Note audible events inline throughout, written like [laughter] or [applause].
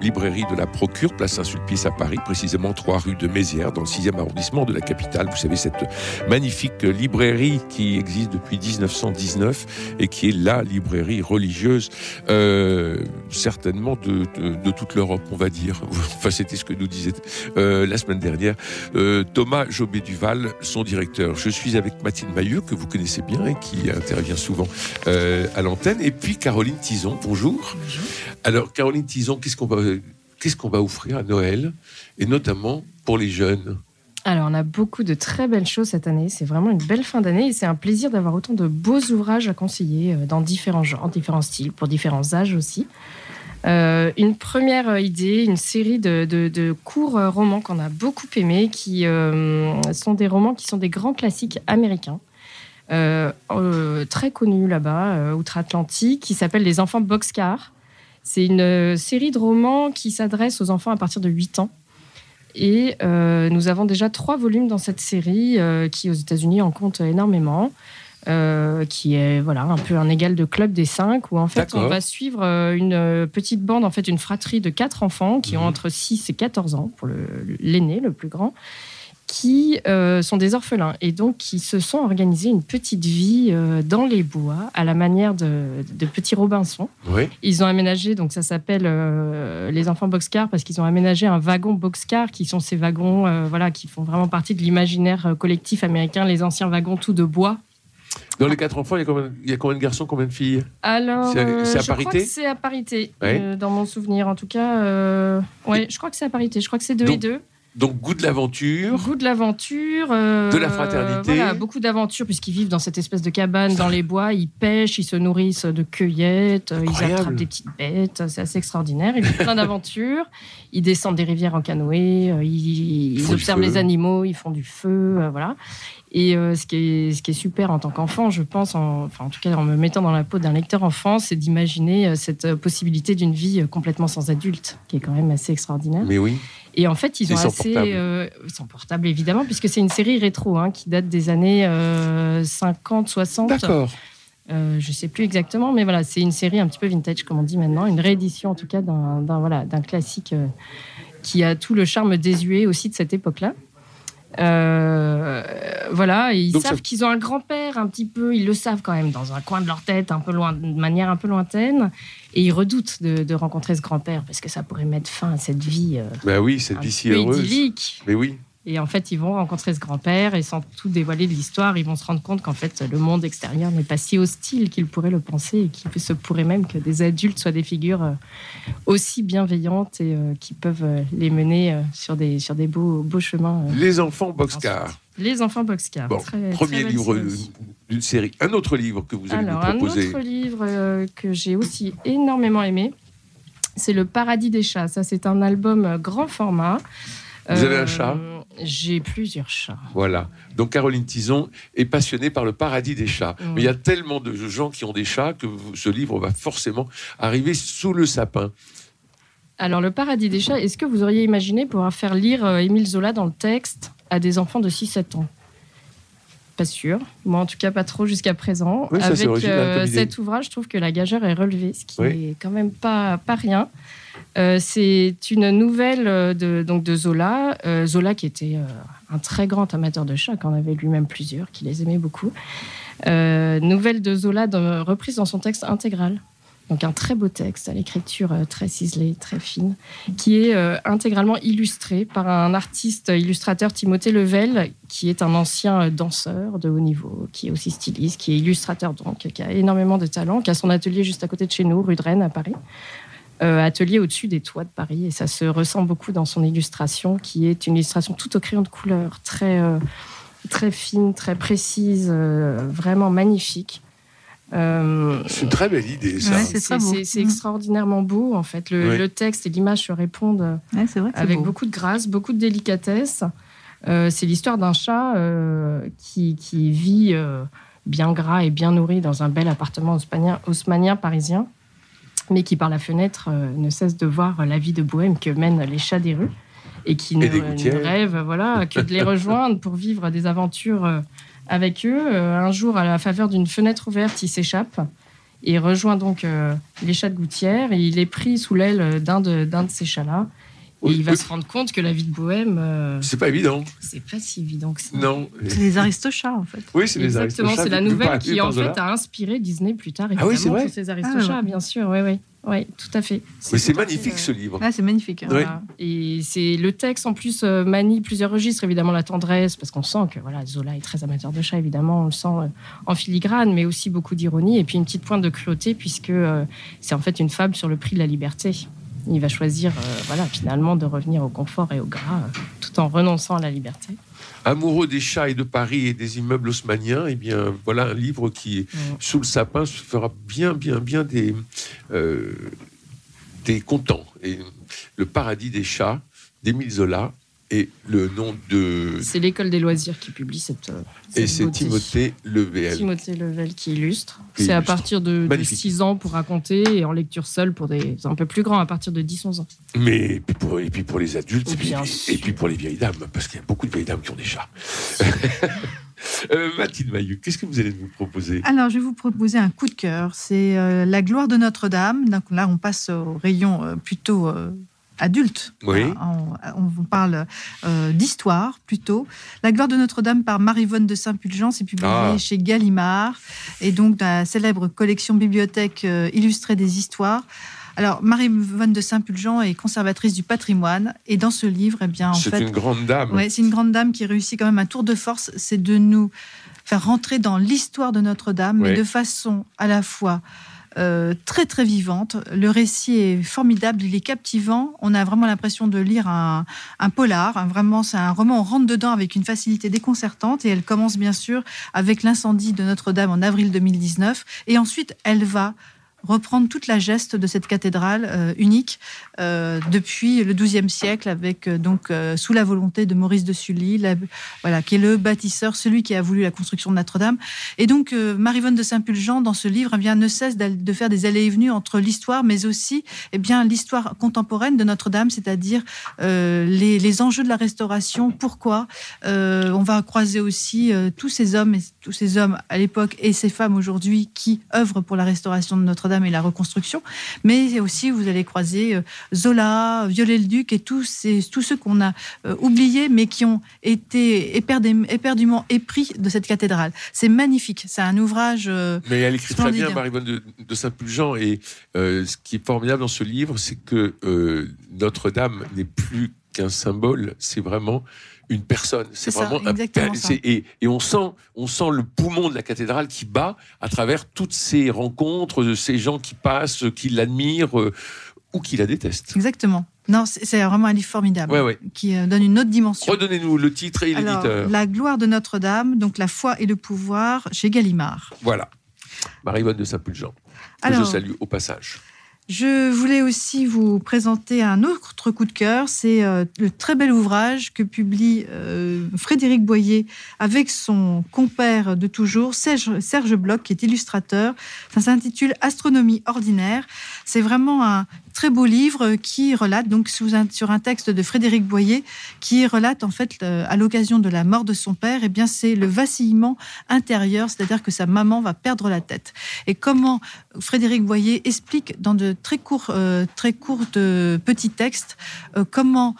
librairie de la Procure, place Saint-Sulpice à Paris, précisément 3 rue de Mézières, dans le 6e arrondissement de la capitale. Vous savez, cette magnifique librairie qui existe depuis 1919 et qui est la librairie religieuse, euh, certainement de, de, toute l'Europe, on va dire. [laughs] Enfin, c'était ce que nous disait euh, la semaine dernière euh, Thomas Jobé-Duval, son directeur. Je suis avec Mathilde Mailleux, que vous connaissez bien et qui intervient souvent à l'antenne, et puis Caroline Tison. Bonjour. Alors, Caroline Tison, qu'est-ce qu'on va, qu'est-ce qu'on va offrir à Noël, et notamment pour les jeunes alors, on a beaucoup de très belles choses cette année. C'est vraiment une belle fin d'année et c'est un plaisir d'avoir autant de beaux ouvrages à conseiller euh, dans différents genres, différents styles, pour différents âges aussi. Euh, une première idée, une série de, courts euh, romans qu'on a beaucoup aimés, qui sont des romans qui sont des grands classiques américains. très connus là-bas, outre-Atlantique, qui s'appellent Les enfants boxcar. C'est une euh, série de romans qui s'adresse aux enfants à partir de 8 ans. Et euh, nous avons déjà trois volumes dans cette série euh, qui, aux États-Unis, en compte énormément. qui est voilà un peu un égal de club des cinq où en fait on va suivre une petite bande en fait une fratrie de quatre enfants qui ont mhm. entre 6 et 14 ans pour l'aîné le plus grand qui euh, sont des orphelins et donc qui se sont organisés une petite vie euh, dans les bois à la manière de, petits Robinson. Ils ont aménagé, donc ça s'appelle euh, les enfants boxcar parce qu'ils ont aménagé un wagon boxcar qui sont ces wagons voilà, qui font vraiment partie de l'imaginaire collectif américain, les anciens wagons tout de bois dans les quatre enfants, il y a combien, de garçons, combien de filles? Alors, c'est à, parité? C'est à parité, dans mon souvenir en tout cas. ouais, je crois que c'est à parité. Je crois que c'est deux et deux. Donc goût de l'aventure. Goût de l'aventure. Euh, de la fraternité. Voilà, beaucoup d'aventure puisqu'ils vivent dans cette espèce de cabane dans les bois. Ils pêchent, ils se nourrissent de cueillettes, euh, ils attrapent des petites bêtes. C'est assez extraordinaire. Ils ont plein d'aventures. [laughs] Ils descendent des rivières en canoë. Euh, ils, observent les animaux. Ils font du feu. voilà. Et ce, qui est, ce qui est super en tant qu'enfant, je pense, en, enfin, en tout cas en me mettant dans la peau d'un lecteur enfant, c'est d'imaginer cette possibilité d'une vie complètement sans adulte, qui est quand même assez extraordinaire. Mais oui. Et en fait, ils ont assez. Portable. Euh, sans portable, évidemment, puisque c'est une série rétro hein, qui date des années 50, 60. D'accord. Euh, je ne sais plus exactement, mais voilà, c'est une série un petit peu vintage, comme on dit maintenant, une réédition en tout cas d'un voilà, classique euh, qui a tout le charme désuet aussi de cette époque-là. Euh, voilà, ils savent qu'ils ont un grand-père un petit peu, ils le savent quand même dans un coin de leur tête, un peu loin, de manière un peu lointaine, et ils redoutent de, rencontrer ce grand-père parce que ça pourrait mettre fin à cette vie. Euh, bah oui, cette vie si heureuse. Idyllique. Mais oui. Et en fait, ils vont rencontrer ce grand-père et sans tout dévoiler de l'histoire, ils vont se rendre compte qu'en fait, le monde extérieur n'est pas si hostile qu'ils pourraient le penser et qu'il se pourrait même que des adultes soient des figures euh, aussi bienveillantes et euh, qui peuvent euh, les mener sur des, sur des beaux, beaux chemins. Les enfants boxcar. Les enfants boxcar. Bon, premier livre d'une série. Un autre livre que vous allez nous proposer. Un autre livre que j'ai aussi énormément aimé, c'est Le Paradis des chats. Ça, c'est un album grand format. Vous avez un chat? J'ai plusieurs chats. Voilà. Donc Caroline Tison est passionnée par le paradis des chats. Mais il y a tellement de gens qui ont des chats que ce livre va forcément arriver sous le sapin. Alors le paradis des chats, est-ce que vous auriez imaginé pouvoir faire lire euh, Émile Zola dans le texte à des enfants de 6-7 ans? Pas sûr. Moi, en tout cas, pas trop jusqu'à présent. Avec euh, cet ouvrage, je trouve que la gageure est relevée, ce qui n'est quand même pas, pas rien. Euh, c'est une nouvelle euh, de, donc de Zola. Euh, Zola qui était un très grand amateur de chats, qui en avait lui-même plusieurs, qui les aimait beaucoup. nouvelle de Zola reprise dans son texte intégral. Donc un très beau texte à l'écriture très ciselée, très fine, qui est intégralement illustré par un artiste illustrateur Timothée Level, qui est un ancien danseur de haut niveau, qui est aussi styliste, qui est illustrateur donc, qui a énormément de talent, qui a son atelier juste à côté de chez nous, rue de Rennes à Paris. Euh, atelier au-dessus des toits de Paris. Et ça se ressent beaucoup dans son illustration, qui est une illustration tout au crayon de couleur, très, euh, très fine, très précise, euh, vraiment magnifique. C'est une très belle idée, ça. c'est extraordinairement beau, en fait. Le, texte et l'image se répondent avec beaucoup de grâce, beaucoup de délicatesse. c'est l'histoire d'un chat qui, qui, vit bien gras et bien nourri dans un bel appartement haussmanien, parisien, mais qui par la fenêtre ne cesse de voir la vie de bohème que mènent les chats des rues et qui ne, rêve voilà, que de les [laughs] rejoindre pour vivre des aventures avec eux. un jour, à la faveur d'une fenêtre ouverte, il s'échappe et rejoint donc euh, les chats de gouttière et il est pris sous l'aile d'un de, d'un de ces chats-là. Et il va se rendre compte que la vie de bohème. Euh, c'est pas évident. C'est pas si évident que ça. Non. C'est les aristochats, en fait. Oui, c'est les Exactement, c'est la nouvelle qui, en fait, a inspiré Disney plus tard. Ah oui, c'est vrai. ces aristochats, ah, bien sûr. Oui, oui. Oui, tout à fait. Mais c'est magnifique ce livre. Ah, c'est magnifique. Hein. Et c'est le texte en plus euh, manie plusieurs registres, évidemment la tendresse, parce qu'on sent que voilà, Zola est très amateur de chat, évidemment, on le sent euh, en filigrane, mais aussi beaucoup d'ironie et puis une petite pointe de cruauté, puisque euh, c'est en fait une fable sur le prix de la liberté. Il va choisir, voilà, finalement, de revenir au confort et au gras, tout en renonçant à la liberté. Amoureux des chats et de Paris et des immeubles haussmanniens, eh bien, voilà un livre qui, sous le sapin, se fera bien, bien, bien des, euh, des contents. Et le paradis des chats d'Émile Zola et le nom de. C'est l'école des loisirs qui publie cette. Euh, et c'est Timothée Level. Timothée Level qui illustre. C'est à partir de, 6 ans pour raconter et en lecture seule pour des un peu plus grands, à partir de 10-11 ans. Mais et puis, pour, et puis pour les adultes, et puis, et puis, pour les vieilles dames, parce qu'il y a beaucoup de vieilles dames qui ont des chats. [laughs] euh, Mathilde Maillu, qu'est-ce que vous allez nous proposer? Alors, je vais vous proposer un coup de cœur. C'est euh, La gloire de Notre-Dame. Donc là, on passe au rayon euh, plutôt adulte. Oui. On, parle euh, d'histoire plutôt. La gloire de Notre-Dame par Marie-Vonne de Saint-Pulgence est publiée ah. chez Gallimard et donc dans la célèbre collection bibliothèque euh, illustrée des histoires. Alors, Marie-Vonne de Saint-Pulgent est conservatrice du patrimoine. Et dans ce livre, eh bien, en c'est une grande dame. Ouais, c'est une grande dame qui réussit quand même un tour de force. C'est de nous faire rentrer dans l'histoire de Notre-Dame, mais de façon à la fois euh, très très vivante. Le récit est formidable, il est captivant. On a vraiment l'impression de lire un, polar. Vraiment, c'est un roman. On rentre dedans avec une facilité déconcertante et elle commence bien sûr avec l'incendie de Notre-Dame en avril 2019. Et ensuite, elle va reprendre toute la geste de cette cathédrale euh, unique euh, depuis le XIIe siècle, avec euh, donc sous la volonté de Maurice de Sully, voilà, qui est le bâtisseur, celui qui a voulu la construction de Notre-Dame. Et donc Marie-Vonne de Saint-Pulgent, dans ce livre, eh ne cesse de faire des allées et venues entre l'histoire, mais aussi eh bien l'histoire contemporaine de Notre-Dame, c'est-à-dire les, les, enjeux de la restauration. Pourquoi On va croiser aussi tous ces hommes et tous ces hommes à l'époque et ces femmes aujourd'hui qui œuvrent pour la restauration de Notre-Dame et la reconstruction, mais aussi vous allez croiser euh, Zola, Viollet-le-Duc et tous, ces, tous ceux qu'on a euh, oubliés, mais qui ont été éperdument épris de cette cathédrale. C'est magnifique, c'est un ouvrage. Euh, mais elle écrit très bien, Marie-Bonne de, Saint-Pulgent, et ce qui est formidable dans ce livre, c'est que Notre-Dame n'est plus qu'un symbole, c'est vraiment une personne. C'est vraiment un, et, et, on sent, on sent le poumon de la cathédrale qui bat à travers toutes ces rencontres de ces gens qui passent, qui l'admirent euh, ou qui la détestent. Exactement. Non, c'est vraiment un livre formidable qui euh, donne une autre dimension. Redonnez-nous le titre et l'éditeur. La gloire de Notre-Dame, donc la foi et le pouvoir chez Gallimard. Voilà. Marie-Vonne de Saint-Pulgent. Que je salue au passage. Je voulais aussi vous présenter un autre coup de cœur. C'est euh, le très bel ouvrage que publie euh, Frédéric Boyer avec son compère de toujours, Serge, Serge Bloch, qui est illustrateur. Ça s'intitule Astronomie ordinaire. C'est vraiment un très beau livre qui relate, donc sur un texte de Frédéric Boyer, qui relate en fait à l'occasion de la mort de son père, et eh bien c'est le vacillement intérieur, c'est-à-dire que sa maman va perdre la tête. Et comment Frédéric Boyer explique dans de très courts, euh, très courtes euh, petits textes euh, comment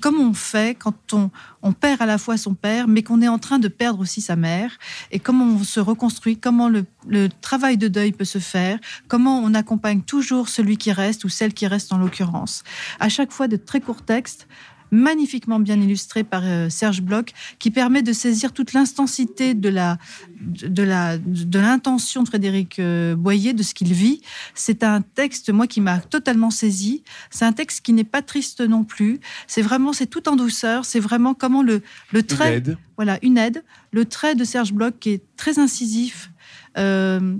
comment on fait quand on, on, perd à la fois son père, mais qu'on est en train de perdre aussi sa mère, et comment on se reconstruit, comment le, le, travail de deuil peut se faire, comment on accompagne toujours celui qui reste ou celle qui reste en l'occurrence. À chaque fois de très courts textes, magnifiquement bien illustré par euh, Serge Bloch, qui permet de saisir toute l'instensité de la de la de l'intention de Frédéric euh, Boyer, de ce qu'il vit. C'est un texte moi qui m'a totalement saisi. C'est un texte qui n'est pas triste non plus. C'est vraiment c'est tout en douceur. C'est vraiment comment le le trait voilà une aide. Le trait de Serge Bloch qui est très incisif. Euh,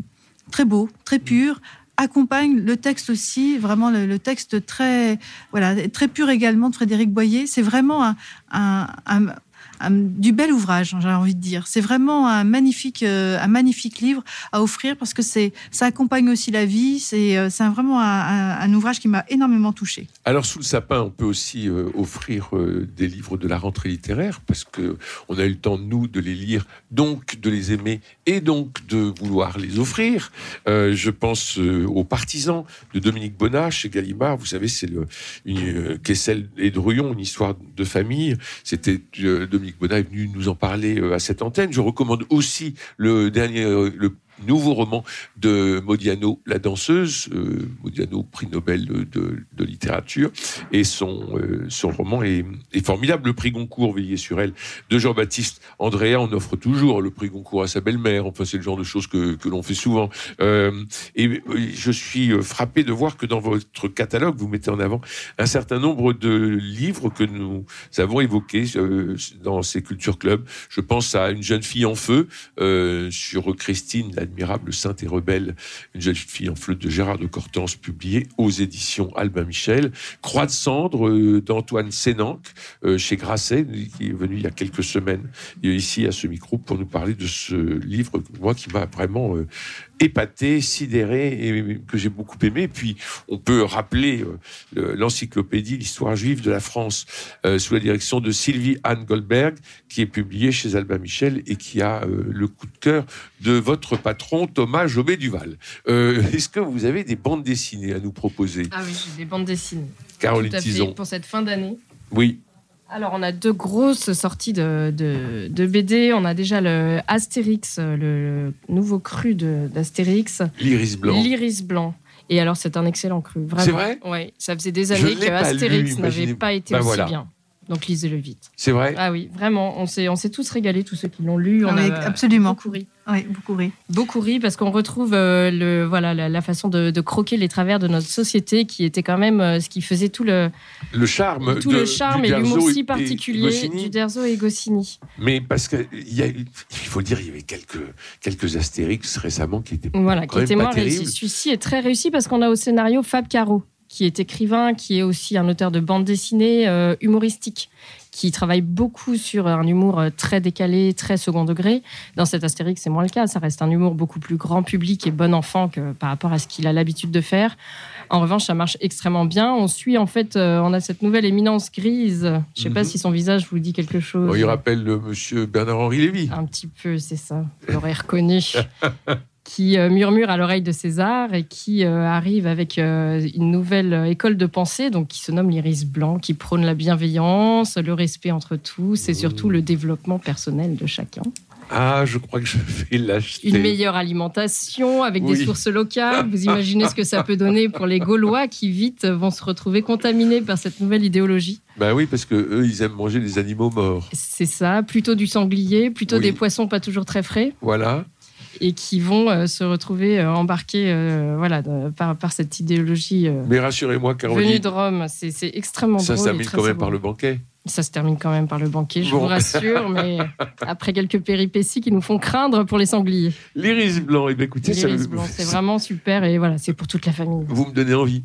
très beau, très pur, accompagne le texte aussi, vraiment le, texte très, voilà, très pur également de Frédéric Boyer. C'est vraiment un, du bel ouvrage, j'ai envie de dire. C'est vraiment un magnifique, un magnifique livre à offrir parce que c'est, ça accompagne aussi la vie. C'est, c'est vraiment un, ouvrage qui m'a énormément touché. Alors, sous le sapin, on peut aussi offrir des livres de la rentrée littéraire parce que on a eu le temps, nous, de les lire, donc de les aimer et donc de vouloir les offrir. je pense aux partisans de Dominique Bonnat chez Gallimard. Vous savez, c'est le, une, Kessel et Druyon, une histoire de famille. C'était Dominique Bonnat est venu nous en parler à cette antenne. Je recommande aussi le dernier, le nouveau roman de Modiano, la danseuse, euh, Modiano, prix Nobel de, littérature, et son, euh, son roman est, formidable. Le prix Goncourt, Veillez sur elle, de Jean-Baptiste Andrea, on offre toujours le prix Goncourt à sa belle-mère, enfin c'est le genre de choses que, que l'on fait souvent. Euh, et je suis frappé de voir que dans votre catalogue, vous mettez en avant un certain nombre de livres que nous avons évoqués dans ces cultures clubs. Je pense à Une jeune fille en feu, sur Christine, la admirable Sainte et rebelle, une jeune fille en fleu de Gérard de Cortance, publiée aux éditions Albin Michel. Croix de cendre euh, d'Antoine Sénanque, euh, chez Grasset, qui est venu il y a quelques semaines ici à ce micro pour nous parler de ce livre, moi, qui m'a vraiment euh, épaté, sidéré et que j'ai beaucoup aimé. Puis on peut rappeler euh, l'encyclopédie L'histoire juive de la France euh, sous la direction de Sylvie Anne Goldberg, qui est publiée chez Albin Michel et qui a euh, le coup de cœur de votre patron Thomas Jobé Duval. Est-ce que vous avez des bandes dessinées à nous proposer? Ah oui, j'ai des bandes dessinées. Caroline Tout à Tison. pour cette fin d'année. Oui. Alors, on a deux grosses sorties de, de, BD. On a déjà le Astérix, le nouveau cru d'Astérix. L'iris blanc. L'iris blanc. Et alors, c'est un excellent cru. Vraiment. C'est vrai? Oui, ça faisait des années que Astérix n'avait pas été bah aussi bien. Donc lisez-le vite. C'est vrai? Ah oui, vraiment. On s'est, on s'est tous régalés, tous ceux qui l'ont lu. On a absolument. beaucoup ri. Oui, beaucoup ri. Beaucoup ri parce qu'on retrouve euh, le, voilà, la, façon de, croquer les travers de notre société qui était quand même euh, ce qui faisait tout le, le charme, tout le charme et l'humour si particulier du Derzo et Goscinny. Mais parce qu'il il faut dire, il y avait quelques, quelques Astérix récemment qui étaient voilà, qui étaient moins réussis. Celui-ci est très réussi parce qu'on a au scénario Fab Caro qui est écrivain, qui est aussi un auteur de bande dessinée euh, humoristique qui travaille beaucoup sur un humour euh, très décalé, très second degré. Dans cet Astérix, c'est moins le cas. Ça reste un humour beaucoup plus grand public et bon enfant que par rapport à ce qu'il a l'habitude de faire. En revanche, ça marche extrêmement bien. On suit en fait, euh, on a cette nouvelle éminence grise. Je ne sais pas mhm. si son visage vous dit quelque chose. il rappelle le monsieur Bernard-Henri Lévy. Un petit peu, c'est ça. Vous l'aurez reconnu. [laughs] qui euh, murmure à l'oreille de César et qui euh, arrive avec euh, une nouvelle école de pensée, donc qui se nomme l'Iris Blanc, qui prône la bienveillance, le respect entre tous et surtout le développement personnel de chacun. Ah, je crois que je vais l'acheter. Une meilleure alimentation avec des sources locales. Vous imaginez ce que ça peut donner pour les Gaulois qui vite vont se retrouver contaminés par cette nouvelle idéologie. Ben oui, parce que eux, ils aiment manger des animaux morts. C'est ça, plutôt du sanglier, plutôt des poissons pas toujours très frais. Voilà et qui vont euh, se retrouver euh, embarqués euh, voilà, par, par, cette idéologie. Mais rassurez-moi, Caroline. Venue de Rome, c'est extrêmement ça drôle. Ça se termine quand même par le banquet. Ça se termine quand même par le banquet, je vous rassure, [laughs] mais après quelques péripéties qui nous font craindre pour les sangliers. L'iris blanc, et eh écoutez, L'iris blanc, c'est vraiment super et voilà, c'est pour toute la famille. Vous me donnez envie.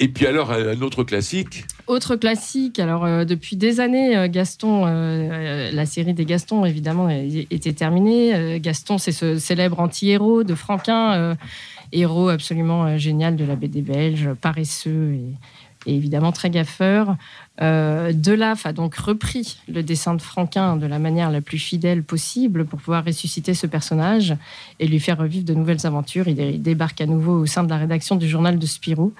Et puis alors, un autre classique Autre classique, alors euh, depuis des années, euh, Gaston, euh, la série des Gastons, évidemment, était terminée. Gaston, c'est ce célèbre anti-héros de Franquin, héros absolument génial de la BD belge, paresseux et, et évidemment très gaffeur. Delaf a donc repris le dessin de Franquin de la manière la plus fidèle possible pour pouvoir ressusciter ce personnage et lui faire revivre de nouvelles aventures. Il débarque à nouveau au sein de la rédaction du journal de Spirou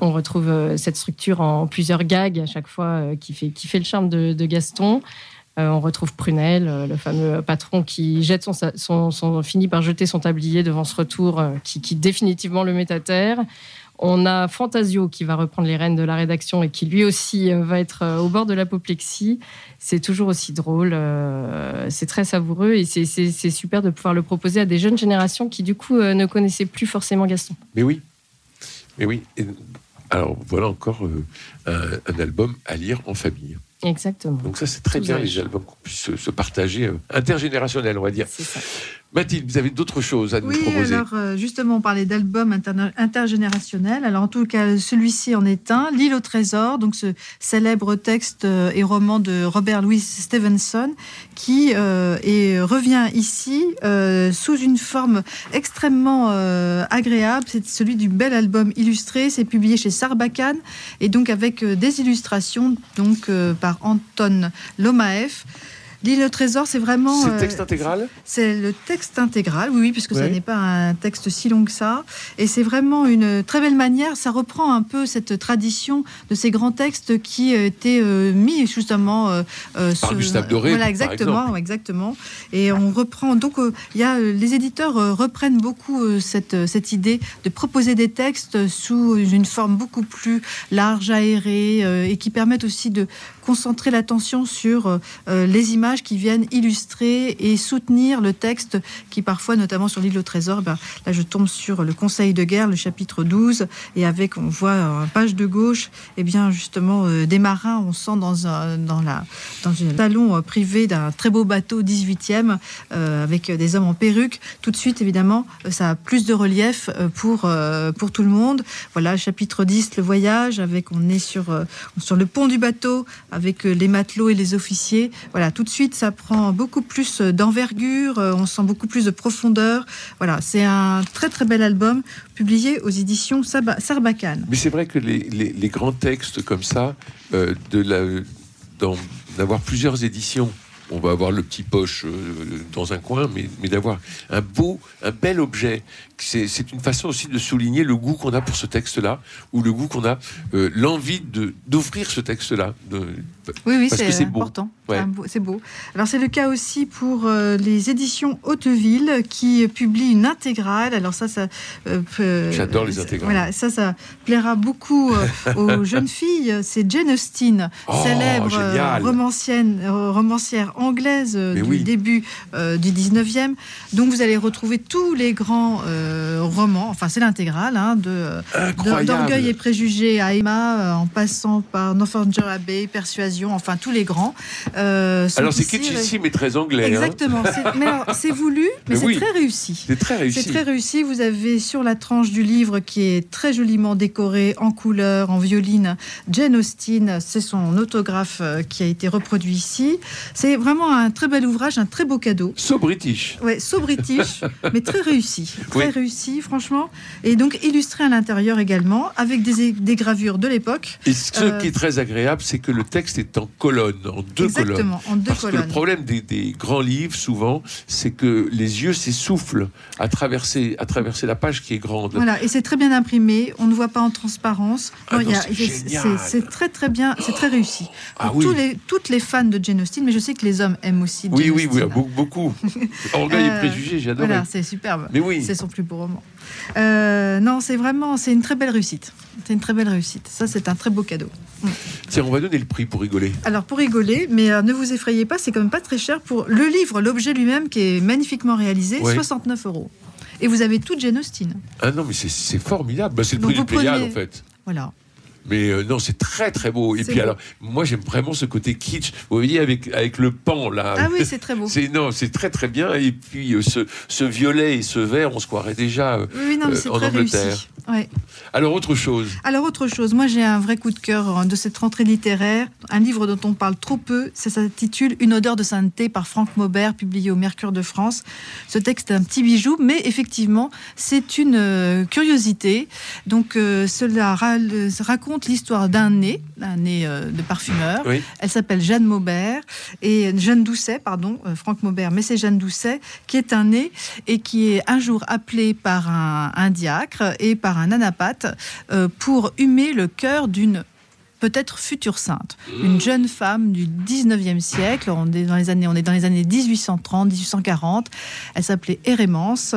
on retrouve euh, cette structure en plusieurs gags à chaque fois euh, qui fait, qui fait le charme de, Gaston. Euh, on retrouve Prunel, le fameux patron qui jette son, finit par jeter son tablier devant ce retour qui, définitivement le met à terre. On a Fantasio qui va reprendre les rênes de la rédaction et qui lui aussi va être au bord de l'apoplexie. C'est toujours aussi drôle, c'est très savoureux et c'est super de pouvoir le proposer à des jeunes générations qui du coup ne connaissaient plus forcément Gaston. Mais oui, mais oui. Alors voilà encore euh, un, album à lire en famille. Exactement. Donc ça, c'est très bien, les albums qu'on puisse se, se partager, euh, intergénérationnel, on va dire. Ça. Mathilde, vous avez d'autres choses à nous Oui, proposer? alors euh, justement, on parlait d'albums intergénérationnels. Alors en tout cas, celui-ci en est un, L'île au trésor, donc ce célèbre texte euh, et roman de Robert Louis Stevenson, qui euh, et revient ici euh, sous une forme extrêmement euh, agréable. C'est celui du bel album illustré. C'est publié chez Sarbacane et donc avec des illustrations donc euh, Anton Lomaeff. L'île au trésor, c'est vraiment. C'est euh, texte intégral c'est le texte intégral, oui, oui, puisque ça Ouais. n'est pas un texte si long que ça. Et c'est vraiment une très belle manière. Ça reprend un peu cette tradition de ces grands textes qui euh, étaient euh, mis justement Par sur- Gustave Doré, Voilà, par exactement, exactement. Et on reprend. Donc, il y a les éditeurs reprennent beaucoup cette cette idée de proposer des textes sous une forme beaucoup plus large, aérée, et qui permettent aussi de concentrer l'attention sur les images qui viennent illustrer et soutenir le texte qui parfois, notamment sur l'île au trésor, ben, là je tombe sur le Conseil de guerre, le chapitre 12, et avec, on voit euh, page de gauche, et bien justement euh, des marins, on sent dans un, dans la, dans un salon euh, privé d'un très beau bateau 18e, euh, avec des hommes en perruque. Tout de suite, évidemment, ça a plus de relief pour, pour tout le monde. Voilà, chapitre 10, le voyage, avec, on est sur, sur le pont du bateau, avec les matelots et les officiers. Voilà, tout de suite, ça prend beaucoup plus euh, d'envergure, euh, on sent beaucoup plus de profondeur. Voilà, c'est un très très bel album publié aux éditions Sarbacane. Mais c'est vrai que les, les- les grands textes comme ça, euh, d'avoir plusieurs éditions, on va avoir le petit poche euh, dans un coin, mais, mais d'avoir un beau, un bel objet, c'est, une façon aussi de souligner le goût qu'on a pour ce texte-là, ou le goût qu'on a, euh, l'envie de, d'offrir ce texte-là. Oui, oui, c'est beau. Ouais. C'est beau-. Alors, c'est le cas aussi pour euh, les éditions Hauteville qui publient une intégrale. Alors, ça, ça. euh, J'adore les intégrales. Voilà, ça, ça plaira beaucoup euh, [laughs] aux jeunes filles. C'est Jane Austen, Oh, célèbre euh, romancienne, euh, romancière anglaise euh, Mais du oui. début euh, du 19e. Donc, vous allez retrouver tous les grands euh, romans. Enfin, c'est l'intégrale hein, de. euh. D'orgueil et préjugés à Emma, euh, en passant par Northanger Abbey, Persuasion, enfin tous les grands. Euh, Alors c'est ici, kitsch mais très anglais. hein. Exactement. C'est- voulu, [laughs] mais, Mais c'est oui. très réussi. C'est très réussi. C'est très réussi. Vous avez sur la tranche du livre qui est très joliment décorée en couleur, en violine, Jane Austen. C'est son autographe euh, qui a été reproduit ici. C'est vraiment un très bel ouvrage, un très beau cadeau. So British. Ouais, so british, [laughs] mais très réussi. Très Oui. réussi, franchement. Et donc illustré à l'intérieur également, avec des, des gravures de l'époque. Et ce Euh, qui est très agréable, c'est que le texte est en colonne, en deux colonnes. Exactement, en deux Parce que le problème des, des grands livres, souvent, c'est que les yeux s'essoufflent à traverser, à traverser la page qui est grande. Voilà, et c'est très bien imprimé, on ne voit pas en transparence. Ah c'est très très bien, c'est très réussi. Ah Pour oui. tous les, toutes les fans de Jane Austen, mais je sais que les hommes aiment aussi Jane Oui, oui, oui, beaucoup. [laughs] Orgueil et Euh, préjugés, j'adore. Voilà, c'est superbe. Mais oui. C'est son plus beau roman. Euh, non, c'est vraiment, c'est une très belle réussite. C'est une très belle réussite. Ça, c'est un très beau cadeau. Tiens, on va donner le prix pour rigoler. Alors pour rigoler, mais ne vous effrayez pas, c'est quand même pas très cher pour le livre, l'objet lui-même qui est magnifiquement réalisé, Ouais. 69 euros. Et vous avez tout Jane Austen. Ah non, mais c'est- formidable. Bah, c'est le prix du Pléiade, prenez- en fait. Voilà. Mais euh, non, c'est très très beau. Et puis beau. alors, moi j'aime vraiment ce côté kitsch. Vous voyez avec avec le pan là. Ah oui, c'est très beau. [laughs] C'est non, c'est très très bien. Et puis euh, ce, ce violet et ce vert, on se croirait déjà. euh, Oui, non, mais en très Angleterre. réussi. Ouais. Alors autre chose. Alors autre chose, moi j'ai un vrai coup de cœur euh, de cette rentrée littéraire, un livre dont on parle trop peu, ça s'intitule Une odeur de sainteté par Franck Maubert, publié au Mercure de France. Ce texte est un petit bijou, mais effectivement c'est une euh, curiosité. Donc euh, cela ra- raconte l'histoire d'un nez, un nez euh, de parfumeur. Oui. Elle s'appelle Jeanne Maubert et Jeanne Doucet, pardon, euh, Franck Maubert, mais c'est Jeanne doucet qui est un nez et qui est un jour appelé par un, un diacre et par un anapathe euh, pour humer le cœur d'une peut-être future sainte, une jeune femme du 19e siècle, on est dans les années, on est dans les années 1830, 1840, elle s'appelait Hérémence.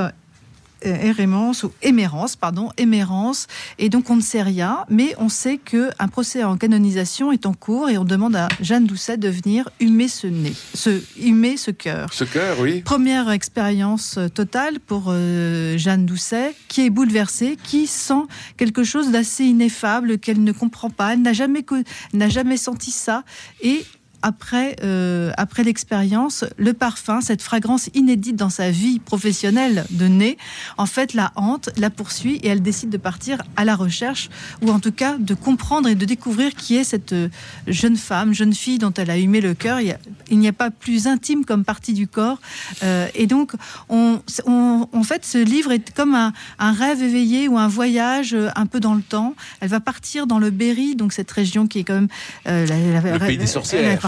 Érémence ou Émérance, pardon, Émérance. Et donc on ne sait rien, mais on sait que un procès en canonisation est en cours et on demande à Jeanne Doucet de venir humer ce nez, ce humer ce cœur. Ce cœur, oui. Première expérience totale pour euh, Jeanne Doucet, qui est bouleversée, qui sent quelque chose d'assez ineffable qu'elle ne comprend pas. Elle n'a jamais n'a jamais senti ça et après, euh, après l'expérience, le parfum, cette fragrance inédite dans sa vie professionnelle de nez, en fait, la hante, la poursuit et elle décide de partir à la recherche, ou en tout cas de comprendre et de découvrir qui est cette euh, jeune femme, jeune fille dont elle a humé le cœur. Il n'y a, pas plus intime comme partie du corps. Euh, et donc, on, en fait, ce livre est comme un, rêve éveillé ou un voyage un peu dans le temps. Elle va partir dans le Berry, donc cette région qui est quand même la, le pays des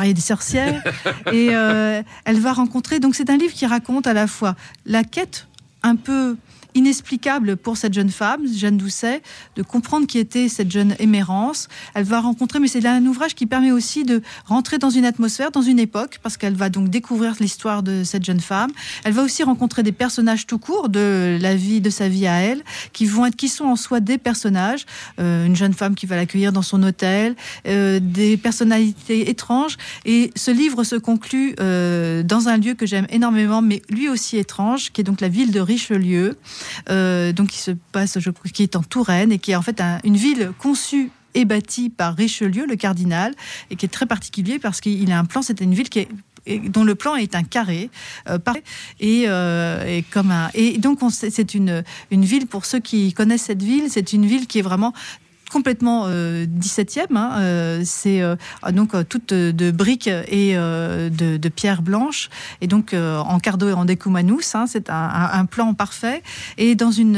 sorcières des sorcières. [laughs] et euh, elle va rencontrer. Donc, c'est un livre qui raconte à la fois la quête un peu inexplicable pour cette jeune femme, Jeanne Doucet, de comprendre qui était cette jeune émérance. Elle va rencontrer, mais c'est un ouvrage qui permet aussi de rentrer dans une atmosphère, dans une époque, parce qu'elle va donc découvrir l'histoire de cette jeune femme. Elle va aussi rencontrer des personnages tout court de la vie, de sa vie à elle, qui vont être, qui sont en soi des personnages. Euh, une jeune femme qui va l'accueillir dans son hôtel, euh, des personnalités étranges. Et ce livre se conclut euh, dans un lieu que j'aime énormément, mais lui aussi étrange, qui est donc la ville de Richelieu. Euh, donc qui se passe, je, qui est en Touraine et qui est en fait une ville conçue et bâtie par Richelieu, le cardinal, et qui est très particulier parce qu'il a un plan. C'était une ville qui dont le plan est un carré euh, et, euh, et, et donc c'est une ville pour ceux qui connaissent cette ville c'est une ville qui est vraiment complètement 17e. Euh, hein, euh, c'est euh, donc toute de briques et de, pierres blanches. Et donc en cardo et en découmanous, hein, c'est un, plan parfait. Et dans une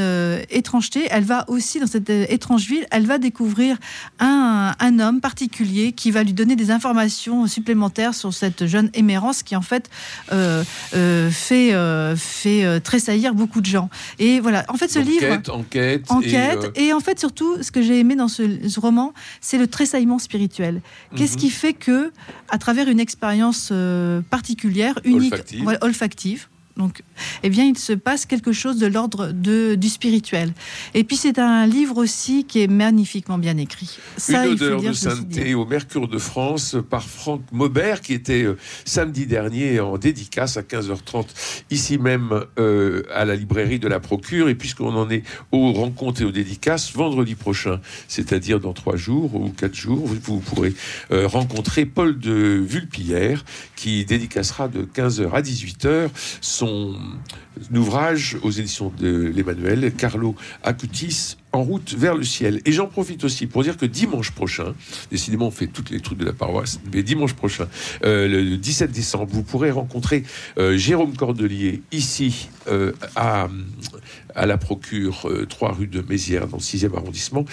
étrangeté, elle va aussi, dans cette étrange ville, elle va découvrir un, homme particulier qui va lui donner des informations supplémentaires sur cette jeune émérance qui en fait fait, fait tressaillir beaucoup de gens. Et voilà, en fait ce livre... Enquête, enquête. Et, et en fait surtout, ce que j'ai aimé dans ce, roman, c'est le tressaillement spirituel. Qu'est-ce mhm. qui fait que, à travers une expérience euh, particulière, unique, olfactive donc, eh bien, il se passe quelque chose de l'ordre du spirituel. Et puis, c'est un livre aussi qui est magnifiquement bien écrit. Ça, Une odeur de sainteté au Mercure de France par Franck Maubert, qui était euh, samedi dernier en dédicace à 15h30, ici même euh, à la librairie de la Procure. Et puisqu'on en est aux rencontres et aux dédicaces, vendredi prochain, c'est-à-dire dans trois jours ou quatre jours, vous, pourrez euh, rencontrer Paul de Vulpillère, qui dédicacera de 15h à 18h son ouvrage aux éditions de l'Emmanuel, Carlo Acutis, en route vers le ciel. Et j'en profite aussi pour dire que dimanche prochain, décidément on fait toutes les trucs de la paroisse, mais dimanche prochain, euh, le 17 décembre, vous pourrez rencontrer euh, Jérôme Cordelier ici euh, à, à la Procure, 3 rue de Mézières, dans le 6e arrondissement.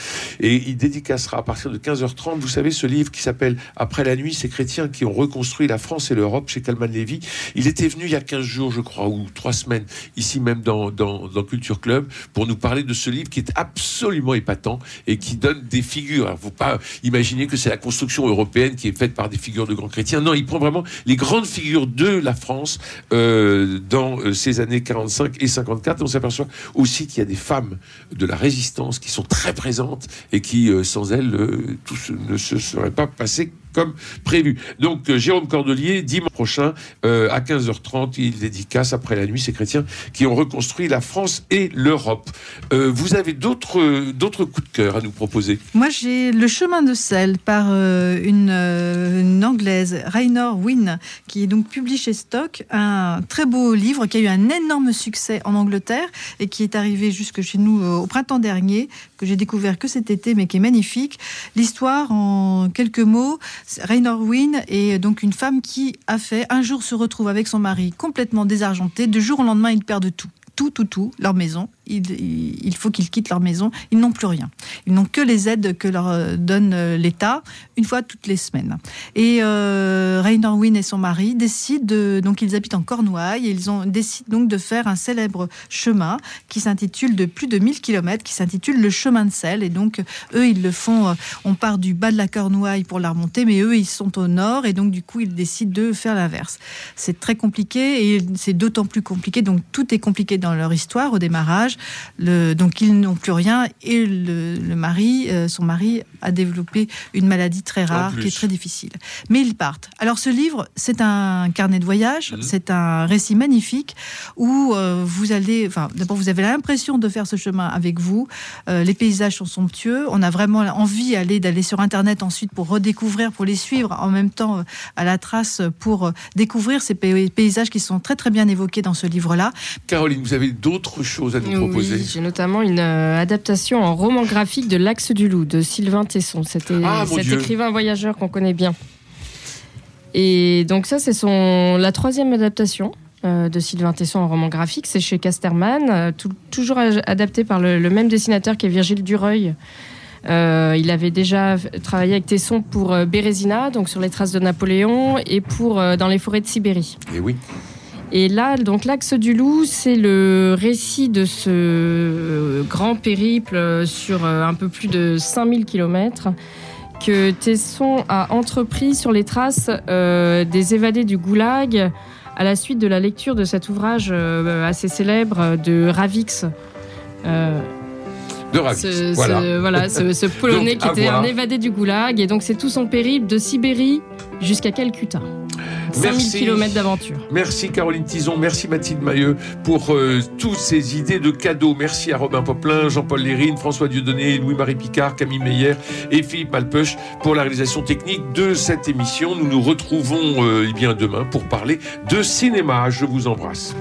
Et il dédicacera à partir de 15h30, vous savez, ce livre qui s'appelle Après la nuit, ces chrétiens qui ont reconstruit la France et l'Europe chez Calman Lévy. Il était venu il y a 15 jours, je crois, ou 3 semaines, ici même dans, dans, dans Culture Club, pour nous parler de ce livre qui est absolument épatant et qui donne des figures. Ne faut pas imaginer que c'est la construction européenne qui est faite par des figures de grands chrétiens. Non, il prend vraiment les grandes figures de la France euh, dans euh, ces années 45 et 54. on s'aperçoit aussi qu'il y a des femmes de la résistance qui sont très présentes et qui, euh, sans elles, tout ne se serait pas passé comme prévu. Donc euh, Jérôme Cordelier, dimanche prochain euh, à 15h30, il dédicace après la nuit ces chrétiens qui ont reconstruit la France et l'Europe. Euh, vous avez d'autres d'autres coups de cœur à nous proposer? Moi, j'ai Le chemin de sel par une, anglaise, Raynor Wynne, qui est donc publié chez Stock, un très beau livre qui a eu un énorme succès en Angleterre et qui est arrivé jusque chez nous au printemps dernier, que j'ai découvert que cet été, mais qui est magnifique. L'histoire, en quelques mots, Raynor Wynne est donc une femme qui a fait un jour se retrouve avec son mari complètement désargenté. De jour au lendemain, ils perdent tout tout, tout, tout, leur maison. Il, faut qu'ils quittent leur maison. Ils n'ont plus rien. Ils n'ont que les aides que leur euh, donne euh, l'État, une fois toutes les semaines. Et euh, Raynor Wynne et son mari décident, de, donc ils habitent en Cornouailles, et ils ont, décident donc de faire un célèbre chemin qui s'intitule de plus de 1000 km, qui s'intitule le chemin de sel. Et donc, eux, ils le font, euh, on part du bas de la Cornouaille pour la remonter, mais eux, ils sont au nord, et donc, du coup, ils décident de faire l'inverse. C'est très compliqué, et c'est d'autant plus compliqué, donc tout est compliqué dans leur histoire au démarrage Le, donc ils n'ont plus rien et le, le mari, euh, son mari, a développé une maladie très rare qui est très difficile. Mais ils partent. Alors ce livre, c'est un carnet de voyage, Mhm. c'est un récit magnifique où euh, vous allez, enfin d'abord vous avez l'impression de faire ce chemin avec vous. Euh, les paysages sont somptueux. On a vraiment envie d'aller d'aller sur internet ensuite pour redécouvrir, pour les suivre en même temps à la trace pour découvrir ces pay- paysages qui sont très très bien évoqués dans ce livre-là. Caroline, vous avez d'autres choses à nous Oui, j'ai notamment une euh, adaptation en roman graphique de L'Axe du Loup de Sylvain Tesson. C'était Ah, cet écrivain voyageur qu'on connaît bien. Et donc ça, c'est son la troisième adaptation euh, de Sylvain Tesson en roman graphique. C'est chez Casterman, euh, tout- toujours adapté par le, le même dessinateur qui est Virgile Dureuil. Euh, il avait déjà travaillé avec Tesson pour Bérésina, donc sur les traces de Napoléon, et pour Dans les forêts de Sibérie. Et oui. Et là, donc l'axe du loup, c'est le récit de ce euh, grand périple euh, sur euh, un peu plus de 5000 km que Tesson a entrepris sur les traces euh, des évadés du goulag à la suite de la lecture de cet ouvrage euh, assez célèbre de Ravix. Euh, De Ravis. ce, voilà. ce- voilà, ce, ce [laughs] Polonais Donc, qui était voir. un évadé du goulag. Et donc, c'est tout son périple de Sibérie jusqu'à Calcutta. 5000 Merci. km d'aventure. Merci Caroline Tison, merci Mathilde Mailleux pour euh, toutes ces idées de cadeaux. Merci à Robin Poplin, Jean-Paul Lérine, François Dieudonné, Louis-Marie Picard, Camille Meyer et Philippe Malpeuch pour la réalisation technique de cette émission. Nous nous retrouvons euh, eh bien demain pour parler de cinéma. Je vous embrasse.